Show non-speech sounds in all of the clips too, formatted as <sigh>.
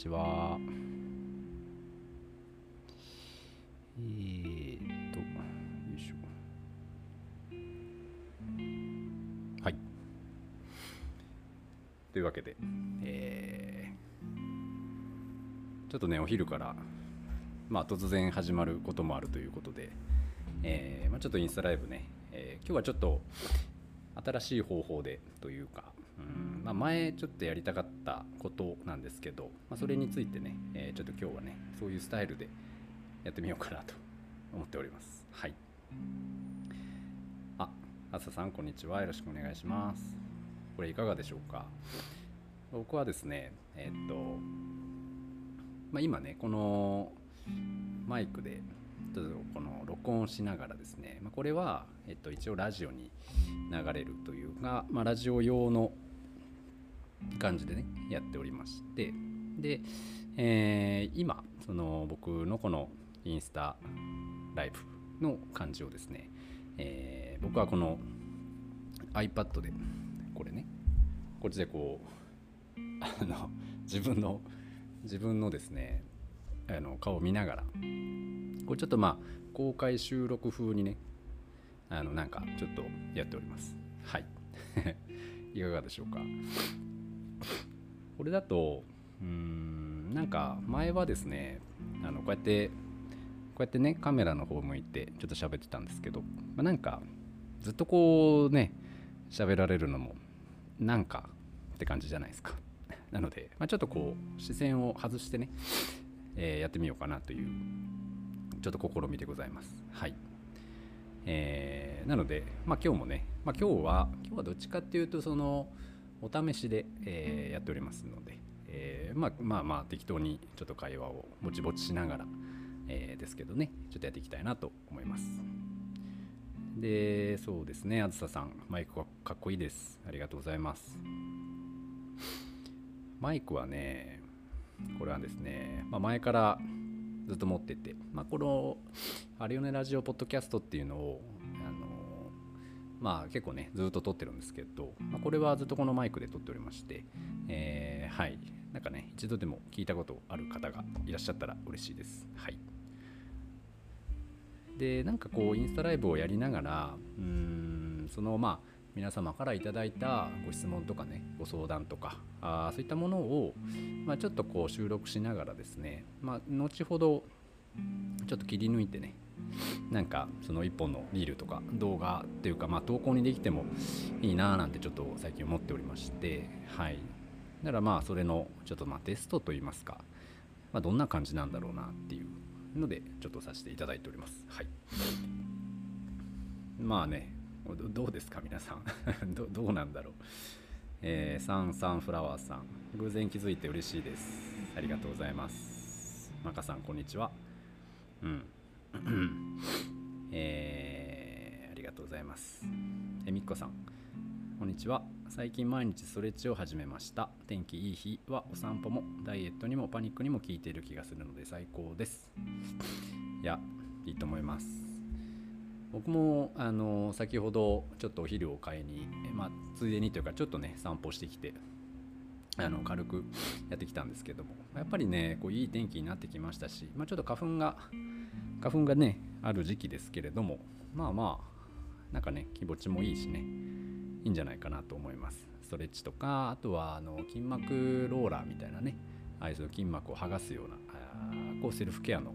ちは。えー、っとよいしょ。はい。というわけでえー、ちょっとねお昼からまあ突然始まることもあるということでえーまあ、ちょっとインスタライブね、えー、今日はちょっと新しい方法でというか、うんまあ、前ちょっとやりたかったことなんですけど、まあ、それについてね、えー、ちょっと今日はねそういうスタイルでやってみようかなと思っております。はい。あ朝さんこんにちは。よろしくお願いします。これいかがでしょうか？僕はですねえー、っと、まあ、今ねこのマイクでとこの録音しながらですね、まあ、これは、えっと、一応ラジオに流れるというか、まあ、ラジオ用の感じでねやっておりましてで、えー、今その僕のこのインスタライブの感じをですね、えー、僕はこの iPad でこれねこっちでこうあの自分の自分のですねあの顔を見ながらこれちょっとまあ公開収録風にねあのなんかちょっとやっております。はい。<laughs> いかがでしょうか。これだとうんなんか前はですねあのこうやってこうやってねカメラの方向いてちょっと喋ってたんですけど、まあ、なんかずっとこうね喋られるのもなんかって感じじゃないですか。なので、まあ、ちょっとこう視線を外してね、えー、やってみようかなというちょっと試みでございます。はい。えー、なので、まあ、今日もね、まあ、今日は、今日はどっちかっていうと、その、お試しで、えー、やっておりますので、えー、まあまあまあ適当にちょっと会話をぼちぼちしながら、えー、ですけどね、ちょっとやっていきたいなと思います。で、そうですね、あずささん、マイクはかっこいいです。ありがとうございます。マイクはね、これはですね、まあ、前からずっと持ってて、まあ、この「アリオネラジオポッドキャスト」っていうのをあのまあ結構ねずっと撮ってるんですけど、まあ、これはずっとこのマイクで撮っておりまして、えー、はい。なんかね一度でも聞いたことある方がいらっしゃったら嬉しいです。はい。でなんかこうインスタライブをやりながらうんそのまあ皆様からいただいたご質問とかねご相談とかあそういったものを、まあ、ちょっとこう収録しながらですね、まあ、後ほどちょっと切り抜いてねなんかその1本のリールとか動画っていうか、まあ、投稿にできてもいいなーなんてちょっと最近思っておりましてはい。だからまあそれのちょっとまあテストといいますか、まあ、どんな感じなんだろうなっていうのでちょっとさせていただいております。はい。まあねどうですか皆さん。<laughs> どどうなんだろう。えー、サンサンフラワーさん。偶然気づいて嬉しいです。ありがとうございます。マカさんこんにちは。うん。<coughs> えー、ありがとうございます。えみっこさん。こんにちは。最近毎日ストレッチを始めました。天気いい日はお散歩もダイエットにもパニックにも効いている気がするので最高です。<coughs> いやいいと思います。僕もあの先ほどちょっとお昼を買いに、まあ、ついでにというかちょっとね散歩してきてあの軽くやってきたんですけどもやっぱりねこういい天気になってきましたし、まあ、ちょっと花粉が花粉がねある時期ですけれどもまあまあなんかね気持ちもいいしねいいんじゃないかなと思います。ストレッチとかあとはあの筋膜ローラーみたいなねああいう筋膜を剥がすようなこうセルフケアの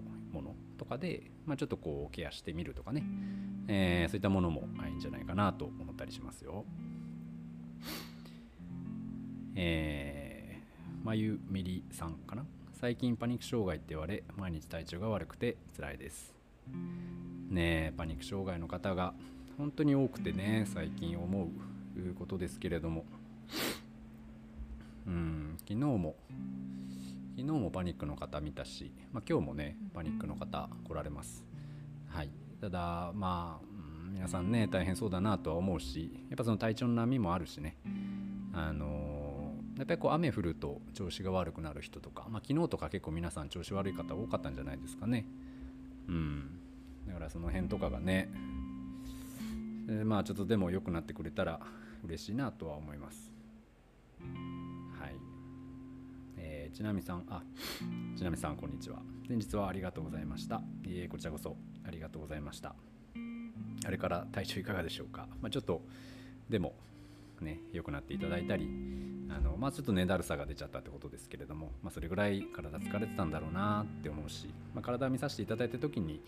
とかで、まあ、ちょっとこうケアしてみるとかね、えー、そういったものもいいんじゃないかなと思ったりしますよ。えー、まゆみりさんかな。最近パニック障害って言われ毎日体調が悪くて辛いです。ねえパニック障害の方が本当に多くてね最近思うことですけれども。うん昨日も昨日もパニックの方見たし、まあ、今日もねパニックの方来られます。はい。ただまあ、うん、皆さんね大変そうだなとは思うしやっぱその体調の波もあるしね。あのー、やっぱりこう雨降ると調子が悪くなる人とか、まあ、昨日とか結構皆さん調子悪い方多かったんじゃないですかね。うん。だからその辺とかがね、えーまあちょっとでも良くなってくれたら嬉しいなとは思いますちなみさんあちなみさんこんにちは。前日はありがとうございました。いえこちらこそありがとうございました。あれから体調いかがでしょうか、まあ、ちょっとでもね良くなっていただいたりあのまあちょっとねだるさが出ちゃったってことですけれども、まあ、それぐらい体疲れてたんだろうなって思うし、まあ、体を見させていただいた時に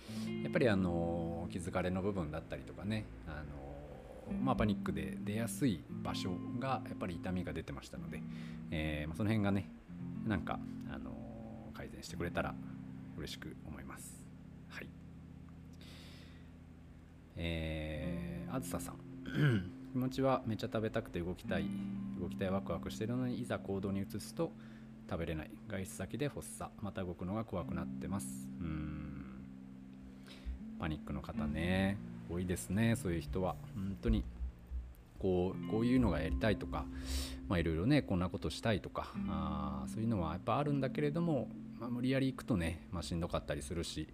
やっぱりあの気づかれの部分だったりとかねあのまあ、パニックで出やすい場所がやっぱり痛みが出てましたので、えーま、その辺がねなんか、あの改善してくれたら嬉しく思います。はい。えー、あずささん。<clears throat> 気持ちはめっちゃ食べたくて動きたい。動きたいワクワクしてるのにいざ行動に移すと食べれない。外出先で発作。また動くのが怖くなってます。うん。パニックの方ね。多いですねそういう人は。本当に。こうこういうのがやりたいとかまあいろいろねこんなことしたいとかあーそういうのはやっぱあるんだけれども、まあ、無理やり行くとね、まあ、しんどかったりするし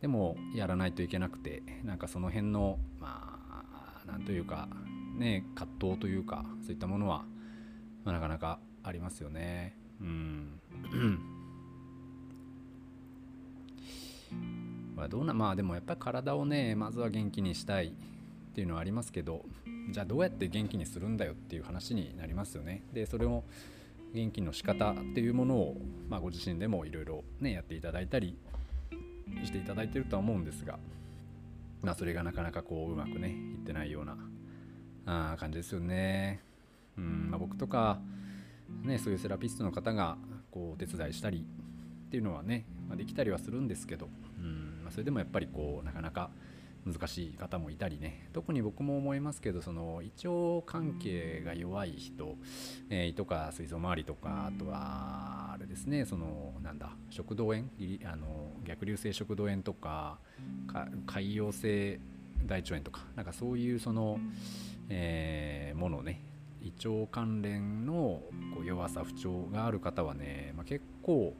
でもやらないといけなくてなんかその辺のまあなんというかね葛藤というかそういったものは、まあ、なかなかありますよね。うん。<clears throat> まあどうなまあでもやっぱり体をねまずは元気にしたいっていうのはありますけどじゃあどうやって元気にするんだよっていう話になりますよね。でそれを元気の仕方っていうものを、まあ、ご自身でもいろいろねやっていただいたりしていただいてるとは思うんですがまあそれがなかなかこううまくねいってないようなあ感じですよね。うん、まあ、僕とかねそういうセラピストの方がこうお手伝いしたりっていうのはね、まあ、できたりはするんですけど、うんまあ、それでもやっぱりこうなかなか難しい方もいたりね。特に僕も思いますけどその胃腸関係が弱い人、えー胃とか膵臓周りとかあとはあれですねそのなんだ食道炎？いあの逆流性食道炎とかか潰瘍性大腸炎とかなんかそういうその、えーものをね胃腸関連のこう弱さ不調がある方はね、まあ、結構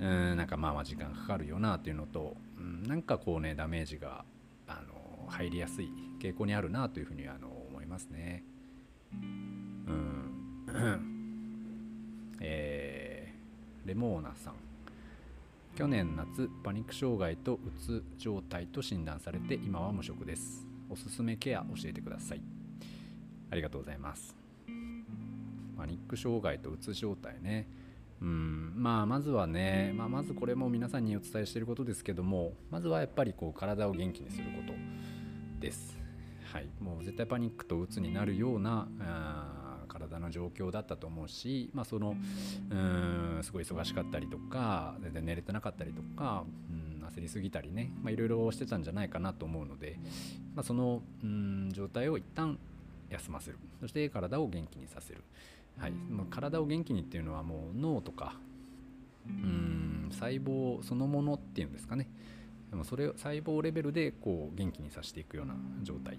うんなんかまあまあ時間かかるよなっていうのと、うん、なんかこうねダメージがあの入りやすい傾向にあるなというふうにあの思いますね。うん。えーレモーナさん。去年夏パニック障害とうつ状態と診断されて今は無職です。おすすめケア教えてください。ありがとうございます。パニック障害とうつ状態ね。うんまあまずはね、まあ、まずこれも皆さんにお伝えしていることですけどもまずはやっぱりこう体を元気にすることです。はいもう絶対パニックとうつになるようなあ体の状況だったと思うし、まあ、そのうんすごい忙しかったりとか全然寝れてなかったりとかうん焦りすぎたりねいろいろしてたんじゃないかなと思うので、まあ、そのうん状態を一旦休ませる。そして体を元気にさせる、はい、体を元気にっていうのはもう脳とかうん細胞そのものっていうんですかね。でもそれを細胞レベルでこう元気にさせていくような状態っ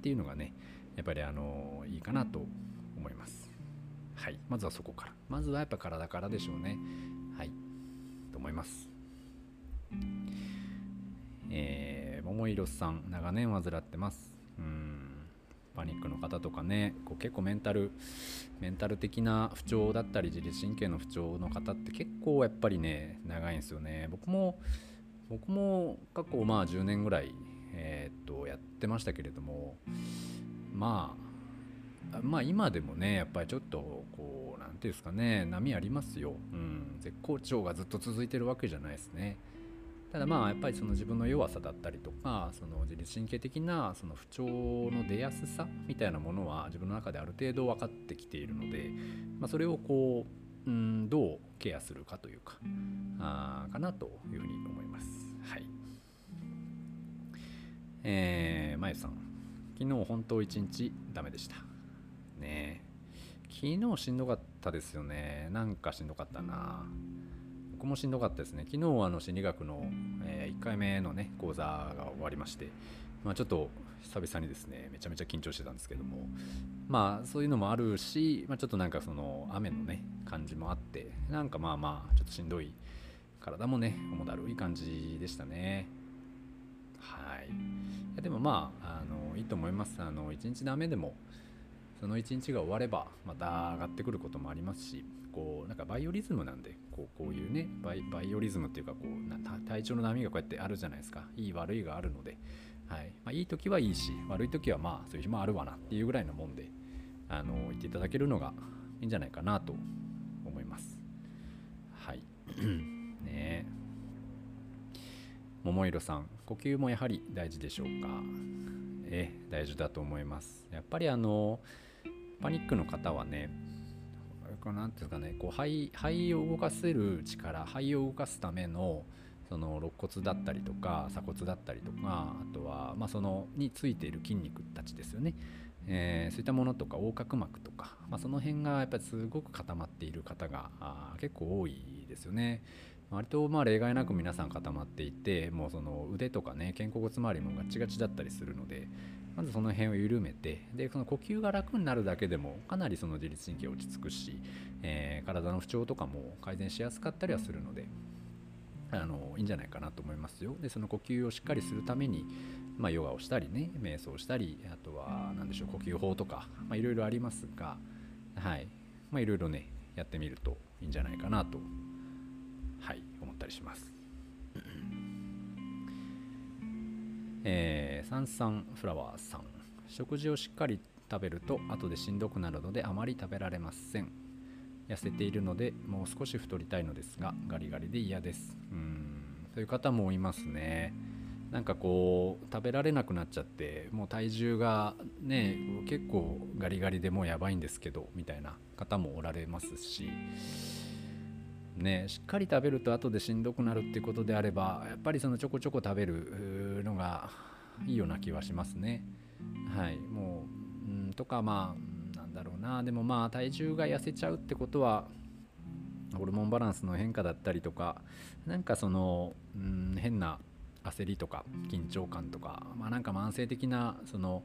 ていうのがねやっぱりあのいいかなと思います。はい。まずはそこから。まずはやっぱ体からでしょうね。はい。と思います。えー、桃色さん長年患ってます。うん。パニックの方とかねこう結構メンタルメンタル的な不調だったり自律神経の不調の方って結構やっぱりね長いんですよね。僕も僕も過去まあ10年ぐらい、えーっとやってましたけれどもまあまあ今でもねやっぱりちょっとこう何ていうんですかね波ありますよ、うん、絶好調がずっと続いてるわけじゃないですね。ただまあやっぱりその自分の弱さだったりとかその自律神経的なその不調の出やすさみたいなものは自分の中である程度分かってきているので、まあ、それをこう、うん、どうケアするかというかあーかなというふうに思います。はい。えー、まゆさん。昨日本当一日ダメでした。ね昨日しんどかったですよね。なんかしんどかったな。僕もしんどかったですね。昨日あの心理学の、え1回目のね講座が終わりまして、まあ、ちょっと久々にですねめちゃめちゃ緊張してたんですけどもまあそういうのもあるし、まあ、ちょっとなんかその雨のね感じもあってなんかまあまあちょっとしんどい体もね重だるい感じでしたね。はい。でもまああのいいと思います。あの1日ダメでもその1日が終わればまた上がってくることもありますしこうなんかバイオリズムなんでこうこういうねバイオリズムっていうかこうな体調の波がこうやってあるじゃないですか。いい悪いがあるので、はい。まあ、いい時はいいし悪い時はまあそういう日もあるわなっていうぐらいのもんであの言っていただけるのがいいんじゃないかなと思います。はい。<clears throat> ね。桃色さん呼吸もやはり大事でしょうか？え大事だと思います。やっぱりあのパニックの方はねこなんていうかねこう肺肺を動かせる力肺を動かすためのその肋骨だったりとか鎖骨だったりとかあとは、まあ、そのについている筋肉たちですよね、えー、そういったものとか横隔膜とか、まあ、その辺がやっぱりすごく固まっている方があ結構多いですよね。割とまあ例外なく皆さん固まっていてもうその腕とかね肩甲骨周りもガチガチだったりするのでまずその辺を緩めてでその呼吸が楽になるだけでもかなりその自律神経落ち着くし、えー、体の不調とかも改善しやすかったりはするのであのいいんじゃないかなと思いますよ。でその呼吸をしっかりするために、まあ、ヨガをしたりね瞑想したりあとは何でしょう呼吸法とかいろいろありますがはい。いろいろねやってみるといいんじゃないかなとはい思ったりします。えー、サンサンフラワーさん。食事をしっかり食べると後でしんどくなるのであまり食べられません。痩せているのでもう少し太りたいのですがガリガリで嫌です。うん。そういう方もいますね。なんかこう食べられなくなっちゃってもう体重がね結構ガリガリでもうやばいんですけどみたいな方もおられますしねしっかり食べると後でしんどくなるっていうことであればやっぱりそのちょこちょこ食べるのがいいような気はしますね。はいもううんとかまあなんだろうな。でもまあ体重が痩せちゃうってことはホルモンバランスの変化だったりとかなんかそのうん変な焦りとか緊張感とか、まあ、なんか慢性的なその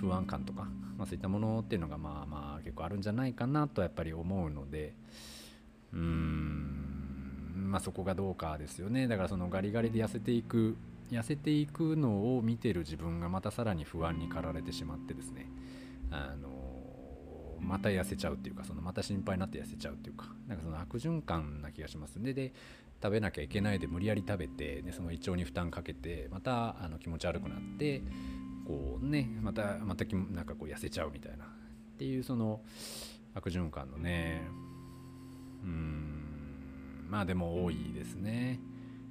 不安感とか、まあ、そういったものっていうのがまあまあ結構あるんじゃないかなとやっぱり思うのでうーん。まあそこがどうかですよね。だからそのガリガリで痩せていく痩せていくのを見てる自分がまたさらに不安に駆られてしまってですね。あのまた痩せちゃうっていうかそのまた心配になって痩せちゃうっていうか。なんかその悪循環な気がしますでで食べなきゃいけないで無理やり食べてでその胃腸に負担かけてまたあの気持ち悪くなってこうねまたまたなんかこう痩せちゃうみたいな。っていうその悪循環のねうんまあでも多いですね。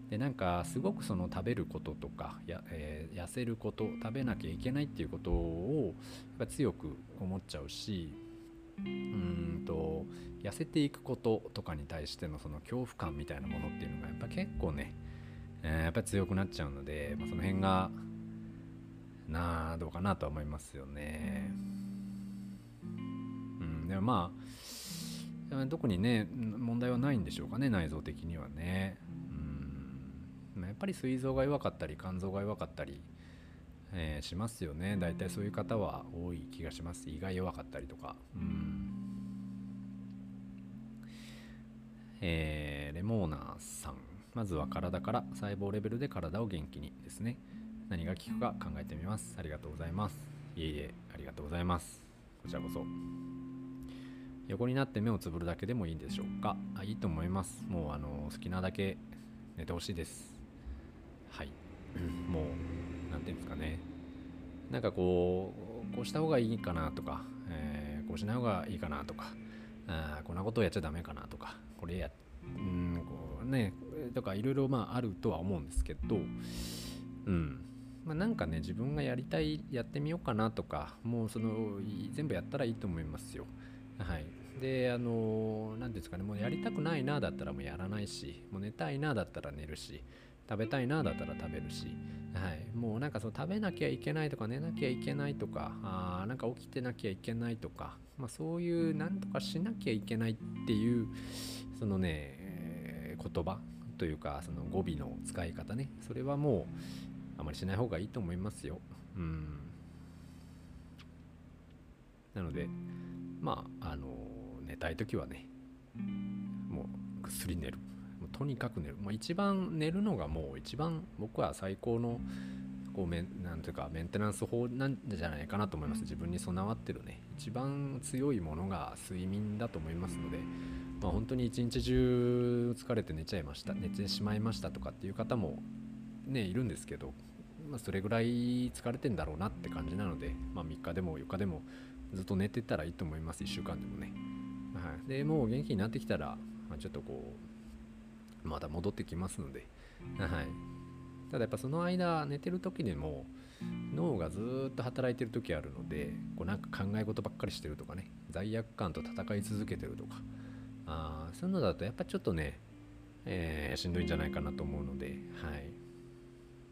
でなんかすごくその食べることとかや、えー、痩せること食べなきゃいけないっていうことをやっぱ強く思っちゃうしうんと痩せていくこととかに対してのその恐怖感みたいなものっていうのがやっぱ結構ね、えー、やっぱ強くなっちゃうので、まあ、その辺がなあどうかなとは思いますよね。うん、でもまあ特にね問題はないんでしょうかね内臓的にはね。うん。やっぱり膵臓が弱かったり肝臓が弱かったり、えー、しますよね。大体そういう方は多い気がします。胃が弱かったりとか。うん。えー、レモーナーさん。まずは体から細胞レベルで体を元気にですね。何が効くか考えてみます。ありがとうございます。いえいえありがとうございます。こちらこそ。横になって目をつぶるだけでもいいんでしょうか。あいいと思います。もうあの好きなだけ寝てほしいです。はい。もう何て言うんですかね。なんかこうこうした方がいいかなとか、えー、こうしない方がいいかなとかあこんなことをやっちゃダメかなとかこれやうんこうねとかいろいろまああるとは思うんですけどうん。まあ、なんかね自分がやりたいやってみようかなとかもうその全部やったらいいと思いますよ。はい。で、あの、何ですかね、もうやりたくないなだったらもうやらないし、もう寝たいなだったら寝るし、食べたいなだったら食べるし、はい、もうなんかそう食べなきゃいけないとか寝なきゃいけないとかあなんか起きてなきゃいけないとか、まあ、そういうなんとかしなきゃいけないっていうそのね、えー、言葉というかその語尾の使い方ねそれはもうあまりしない方がいいと思いますよ。うんなのでまああの寝たい時はねもうぐっすり寝る。とにかく寝る、まあ、一番寝るのがもう一番僕は最高のこうメンなんていうかメンテナンス法なんじゃないかなと思います。自分に備わってるね。一番強いものが睡眠だと思いますので、まあ、本当に一日中疲れて寝ちゃいました。寝てしまいましたとかっていう方もねいるんですけど、まあ、それぐらい疲れてんだろうなって感じなので、まあ、3日でも4日でもずっと寝てたらいいと思います1週間でもね、はい、でもう元気になってきたら、まあ、ちょっとこうまた戻ってきますので、はい、ただやっぱその間寝てる時でも脳がずっと働いてる時あるのでこうなんか考え事ばっかりしてるとかね罪悪感と戦い続けてるとかあそういうのだとやっぱちょっとね、えー、しんどいんじゃないかなと思うのではい。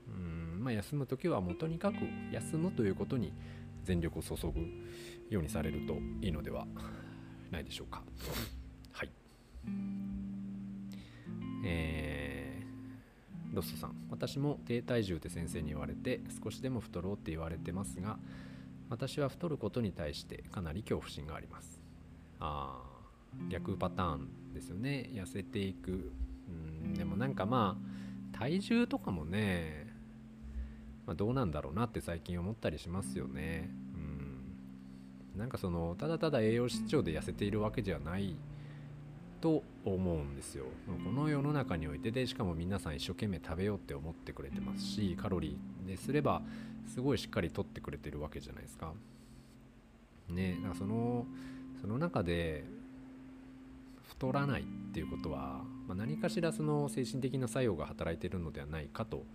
うんまあ休む時はもうとにかく休むということに全力を注ぐようにされるといいのではないでしょうか。はい。えーロストさん。私も低体重って先生に言われて少しでも太ろうって言われてますが私は太ることに対してかなり恐怖心があります。あ逆パターンですよね。痩せていく。うんでもなんかまあ体重とかもね、まあ、どうなんだろうなって最近思ったりしますよね。うん。なんかそのただただ栄養失調で痩せているわけじゃないと思うんですよ。この世の中においてでしかも皆さん一生懸命食べようって思ってくれてますしカロリーですればすごいしっかりとってくれてるわけじゃないですか。ねだかそのその中で太らないっていうことは、まあ、何かしらその精神的な作用が働いてるのではないかと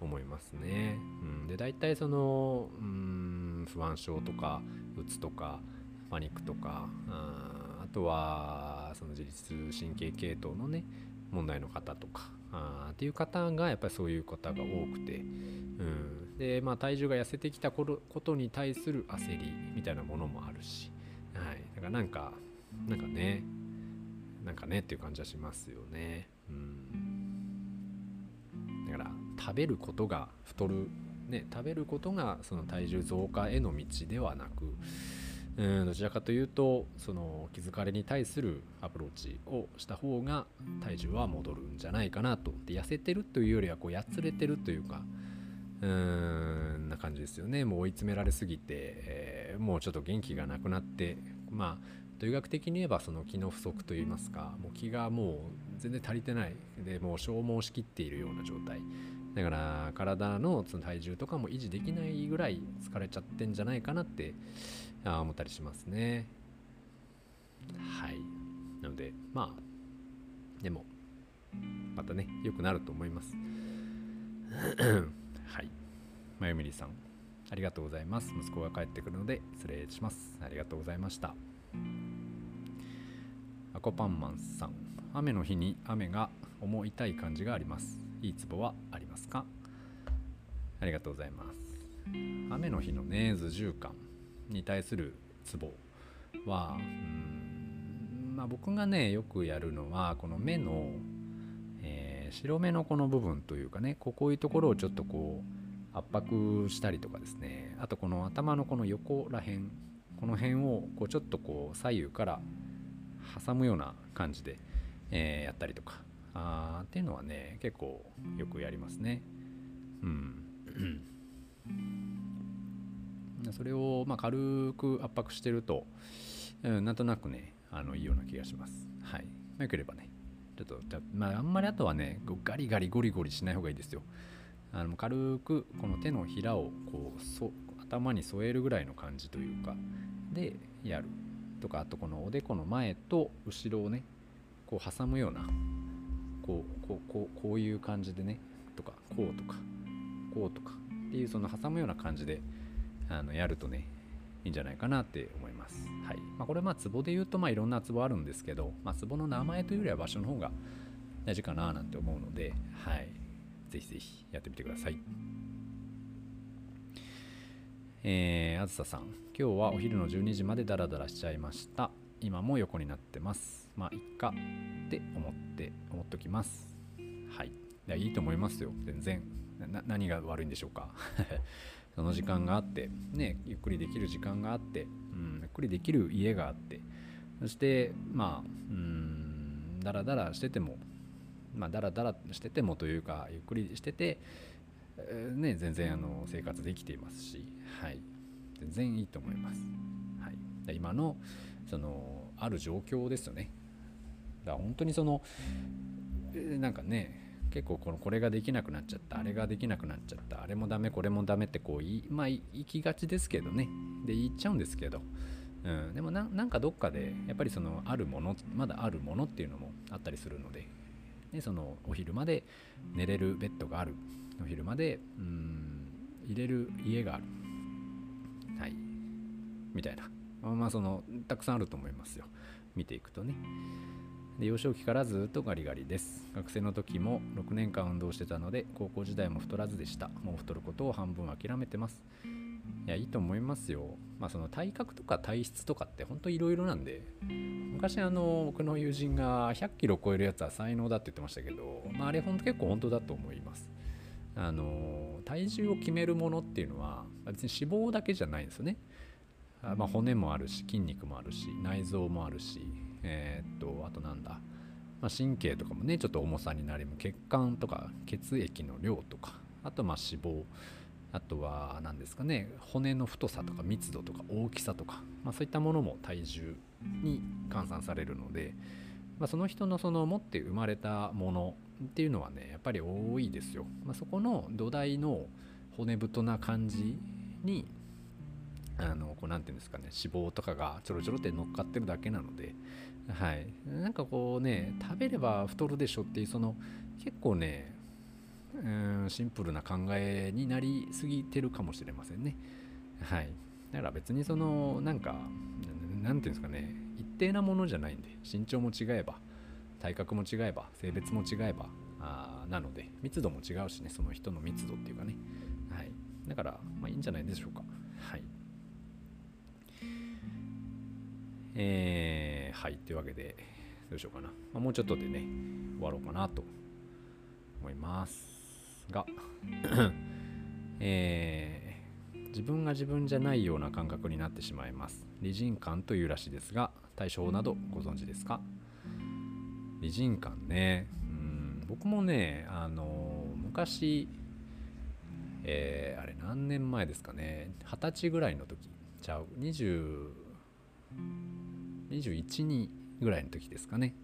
思いますね。うん、で大体そのうん不安症とかうつとかパニックとかあとはその自律神経系統のね問題の方とかあっていう方がやっぱりそういう方が多くて、うん、でまあ体重が痩せてきたことに対する焦りみたいなものもあるし、はい、だからなんかなんかねなんかねっていう感じはしますよね、うん、だから食べることが太るね食べることがその体重増加への道ではなくうんどちらかというとその気づかれに対するアプローチをした方が体重は戻るんじゃないかなと。で痩せてるというよりはこうやつれてるというかうーんな感じですよね。もう追い詰められすぎて、えー、もうちょっと元気がなくなってまあと医学的に言えばその気の不足といいますかもう気がもう全然足りてない。でもう消耗しきっているような状態。だから体のその体重とかも維持できないぐらい疲れちゃってんじゃないかなって思ったりしますね。はい。なのでまあでもまたね良くなると思います。<clears throat> はい。まゆみりさんありがとうございます。息子が帰ってくるので失礼します。ありがとうございました。アコパンマンさん雨の日に雨が思いたい感じがあります。いいツボはありますか？ありがとうございます。雨の日のね図重感に対するツボはまあ僕がねよくやるのはこの目の、えー、白目のこの部分というかねこういうところをちょっとこう圧迫したりとかですね。あとこの頭のこの横ら辺この辺をこうちょっとこう左右から挟むような感じで、えー、やったりとか。あっていうのはね結構よくやりますねうんそれをま軽く圧迫してると、うん、なんとなくねあのいいような気がします。はい。まあ、よければね、ちょっと、まあ、あんまりあとはね、ガリガリゴリゴリしない方がいいですよ。あの軽くこの手のひらをこうそ頭に添えるぐらいの感じというか、でやる。とか、あとこのおでこの前と後ろをね、こう挟むような、こう、こう、こうこういう感じでね、とか、こうとか、こうとかっていうその挟むような感じであのやるとねいいんじゃないかなって思います。はいまあ、これまあツボで言うとまあいろんなツボあるんですけど、まあ、ツボの名前というよりは場所の方が大事かななんて思うので、はい、ぜひぜひやってみてください。えー、あずささん、今日はお昼の12時までダラダラしちゃいました。今も横になってます。まあ、いっかって思って、思っときます。はい。いや、いいと思いますよ。全然。何が悪いんでしょうか。<laughs> その時間があってねゆっくりできる時間があって、うん、ゆっくりできる家があってそしてまあうんだらだらしててもまあダラダラしててもというかゆっくりしてて、えー、ね全然あの生活できていますしはい全然いいと思います、はい、今のそのある状況ですよね。だから本当にそのなんかね結構このこれができなくなっちゃったあれができなくなっちゃったあれもダメこれもダメってこういまあ行きがちですけどね。で言っちゃうんですけど、うん、でもなんかどっかでやっぱりそのあるものまだあるものっていうのもあったりするので。でそのお昼まで寝れるベッドがある。お昼までうん入れる家がある。はい。みたいな。まあそのたくさんあると思いますよ。見ていくとね。で幼少期からずっとガリガリです。学生の時も6年間運動してたので高校時代も太らずでした。もう太ることを半分諦めてます。いやいいと思いますよ。まあその体格とか体質とかってほんといろいろなんで昔あの僕の友人が100キロ超えるやつは才能だって言ってましたけど、まあ、あれほんと結構本当だと思います。あの体重を決めるものっていうのは別に脂肪だけじゃないんですよね。あまあ、骨もあるし筋肉もあるし内臓もあるしえー、っとあとなんだ、まあ、神経とかもねちょっと重さになり血管とか血液の量とかあとまあ脂肪あとは何ですかね骨の太さとか密度とか大きさとか、まあ、そういったものも体重に換算されるので、まあ、その人のその持って生まれたものっていうのはねやっぱり多いですよ、まあ、そこの土台の骨太な感じにあのこうなんていうんですかね脂肪とかがちょろちょろって乗っかってるだけなのではい。なんかこうね食べれば太るでしょっていうその結構ねうんシンプルな考えになりすぎてるかもしれませんね。はい。だから別にそのなんかなんていうんですかね一定なものじゃないんで身長も違えば体格も違えば性別も違えばあなので密度も違うしねその人の密度っていうかね。はい。だからまあいいんじゃないでしょうか。えー、はい、というわけで、どうしようかな。まあ、もうちょっとでね、終わろうかなと思いますが、<coughs> えー、自分が自分じゃないような感覚になってしまいます。理人感というらしいですが、対象などご存知ですか？理人感ね、うん僕もね、あの、昔、えー、あれ何年前ですかね、二十歳ぐらいの時、ちゃう、20 21にぐらいの時ですかね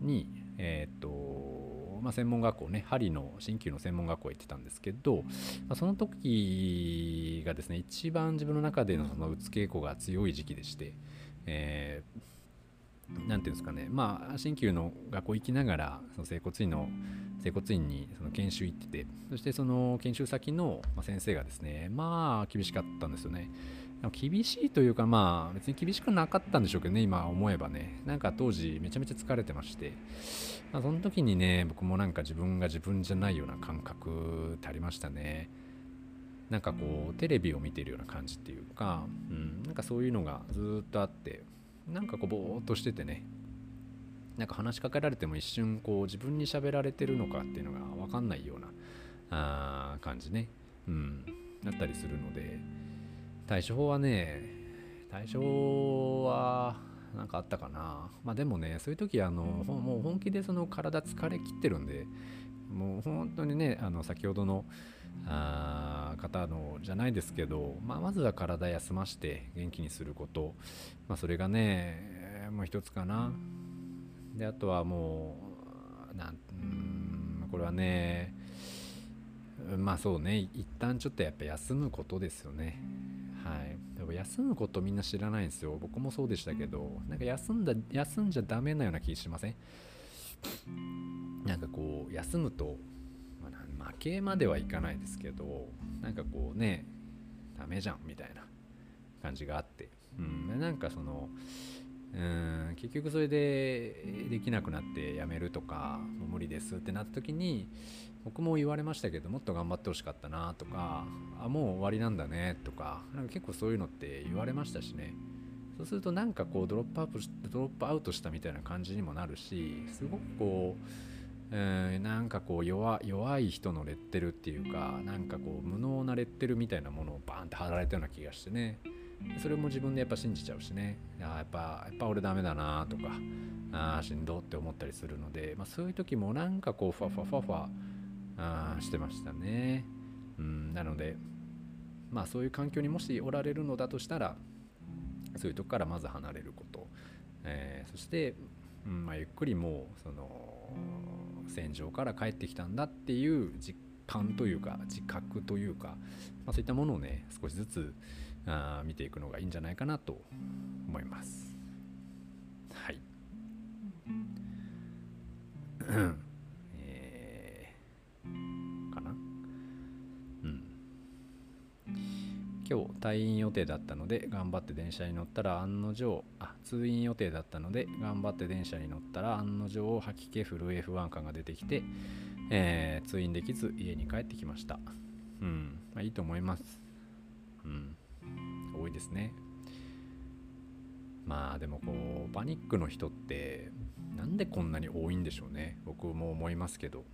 にえっ、とまあ、専門学校ね針の鍼灸の専門学校行ってたんですけど、まあ、その時がですね一番自分の中でのそのうつ傾向が強い時期でして、えー、なんていうんですかねまあ鍼灸の学校行きながらその整骨院の整骨院にその研修行っててそしてその研修先の先生がですねまあ厳しかったんですよね。厳しいというかまあ別に厳しくなかったんでしょうけどね今思えばね。なんか当時めちゃめちゃ疲れてまして、まあ、その時にね僕もなんか自分が自分じゃないような感覚ってありましたね。なんかこうテレビを見てるような感じっていうか、うん、なんかそういうのがずっとあってなんかこうぼーっとしててね。なんか話しかけられても一瞬こう自分に喋られてるのかっていうのが分かんないようなあ感じね、うん、だったりするので。対処法はね対処法は何かあったかな。まあでもねそういう時あのもう本気でその体疲れきってるんでもう本当にねあの先ほどのあ方のじゃないですけど、まあ、まずは体休まして元気にすること、まあ、それがねもう一つかな。であとはもうなんうんこれはねまあそうね。一旦ちょっとやっぱ休むことですよねはい。でも休むことみんな知らないんですよ。僕もそうでしたけどなんか休んだ休んじゃダメなような気しません？なんかこう休むと、まあ、負けまではいかないですけどなんかこうねダメじゃんみたいな感じがあって。うん。なんかそのうん結局それでできなくなってやめるとかもう無理ですってなった時に僕も言われましたけどもっと頑張ってほしかったなとかあもう終わりなんだねとかなんか結構そういうのって言われましたしね。そうするとなんかこうドロップアップドロップアウトしたみたいな感じにもなるしすごくこうえー、なんかこう弱弱い人のレッテルっていうかなんかこう無能なレッテルみたいなものをバーンって貼られたような気がしてね。それも自分でやっぱ信じちゃうしね。ややっぱやっぱ俺ダメだなとかあしんどって思ったりするので、まあ、そういう時もなんかこうファファファファあしてましたね、うん、なのでまあそういう環境にもしおられるのだとしたらそういうとこからまず離れること、えー、そして、うんまあ、ゆっくりもうその戦場から帰ってきたんだっていう実感というか自覚というか、まあ、そういったものをね少しずつあ見ていくのがいいんじゃないかなと思います。はい。えー、かな？うん。今日退院予定だったので頑張って電車に乗ったら案の定あ通院予定だったので頑張って電車に乗ったら案の定吐き気震え不安感が出てきて、えー、通院できず家に帰ってきました。うん。まあいいと思います。うん。多いですね。まあでもこうパニックの人ってなんでこんなに多いんでしょうね。僕も思いますけど。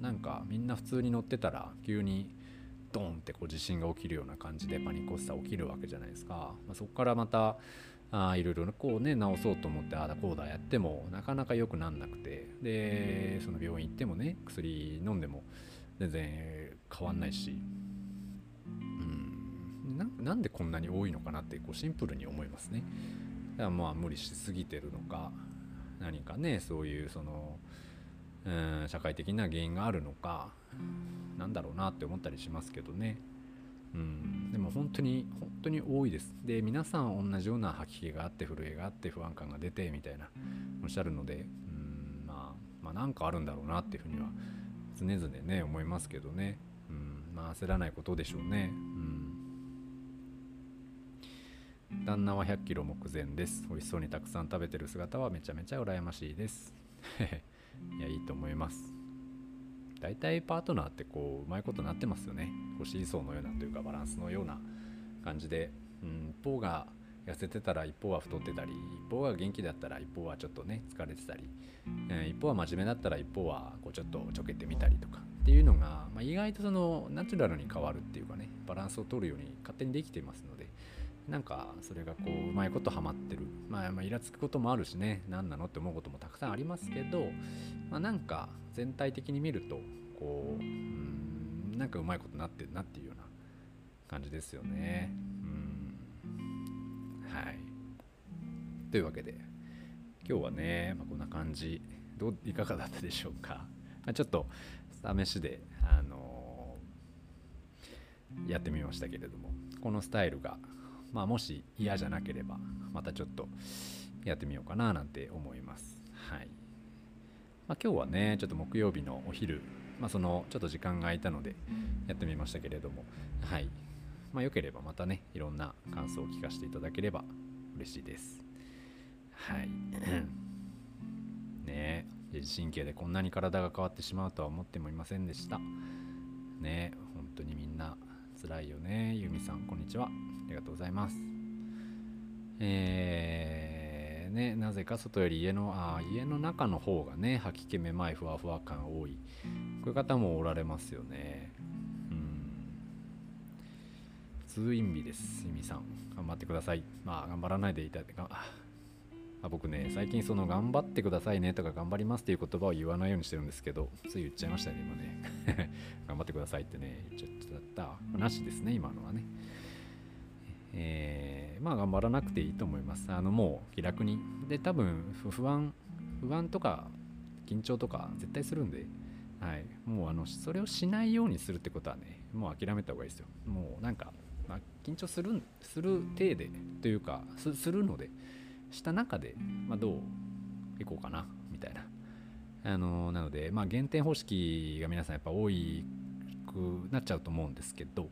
なんかみんな普通に乗ってたら急にドンってこう地震が起きるような感じでパニック発作起きるわけじゃないですか、まあ、そこからまたあいろいろこうね治そうと思ってああだこうだやってもなかなか良くなんなくて。でその病院行ってもね薬飲んでも全然変わんないし。なんでこんなに多いのかなってこうシンプルに思いますね。だからまあ無理しすぎてるのか何かねそういうそのうん社会的な原因があるのかなんだろうなって思ったりしますけどね。うん。でも本当に本当に多いです。で皆さん同じような吐き気があって震えがあって不安感が出てみたいなおっしゃるのでうんまあまあかあるんだろうなっていうふうには常々ね思いますけどね。うんまあ焦らないことでしょうね。うん。旦那は100キロ目前です。美味しそうにたくさん食べてる姿はめちゃめちゃ羨ましいです。<laughs> いやいいと思います。大体パートナーってこううまいことなってますよね。こうシーソーのようなというかバランスのような感じで、うん、一方が痩せてたら一方は太ってたり一方が元気だったら一方はちょっとね疲れてたり、えー、一方は真面目だったら一方はこうちょっとちょけてみたりとか。っていうのが、まあ、意外とそのナチュラルに変わるっていうかねバランスを取るように勝手にできていますので。なんかそれがこううまいことハマってる、まあ、まあイラつくこともあるしね。何なのって思うこともたくさんありますけど、まあ、なんか全体的に見るとこううんなんかうまいことなってるなっていうような感じですよね。うん。はい。というわけで今日はね、まあ、こんな感じ。どういかがだったでしょうか、まあ、ちょっと試しであのー、やってみましたけれどもこのスタイルがまあ、もし嫌じゃなければまたちょっとやってみようかななんて思います。はいまあ、今日はねちょっと木曜日のお昼、まあ、そのちょっと時間が空いたのでやってみましたけれどもはいまあ、よければまたねいろんな感想を聞かせていただければ嬉しいです。はい <clears throat> ね自律神経でこんなに体が変わってしまうとは思ってもいませんでした。ね本当にみんな辛いよね。ゆみさん、こんにちは。ありがとうございます。えー、ね、なぜか外より家の、あ家の中の方がね、吐き気めまい、ふわふわ感多い。こういう方もおられますよね。うん。通院日です、ゆみさん。頑張ってください。まあ、頑張らないでいただいて、僕ね、最近その頑張ってくださいねとか頑張りますっていう言葉を言わないようにしてるんですけど、つい言っちゃいましたね、今ね。頑張ってくださいってね、言っちゃった。なしですね、今のはね。えー、まあ頑張らなくていいと思います。あのもう気楽に。で、多分不安、不安とか緊張とか絶対するんで、はい、もうあのそれをしないようにするってことはね、もう諦めた方がいいですよ。もうなんか、まあ、緊張するする体でというか、するので、した中で、まあ、どういこうかな、みたいな。あのなので、まあ、減点方式が皆さんやっぱ多いくなっちゃうと思うんですけど、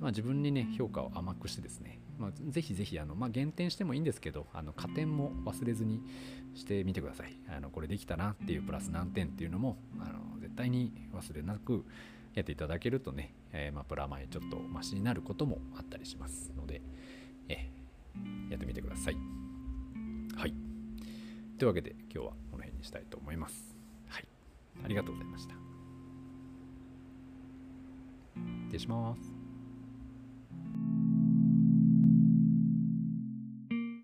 まあ、自分にね評価を甘くしてですね、まあ、ぜひぜひあの、まあ、減点してもいいんですけどあの加点も忘れずにしてみてくださいあのこれできたなっていうプラス何点っていうのもあの絶対に忘れなくやっていただけるとね、えー、まあ、プラマイちょっとマシになることもあったりしますので、えー、やってみてくださいはい。というわけで今日はこの辺にしたいと思います。はい。ありがとうございました。失礼します。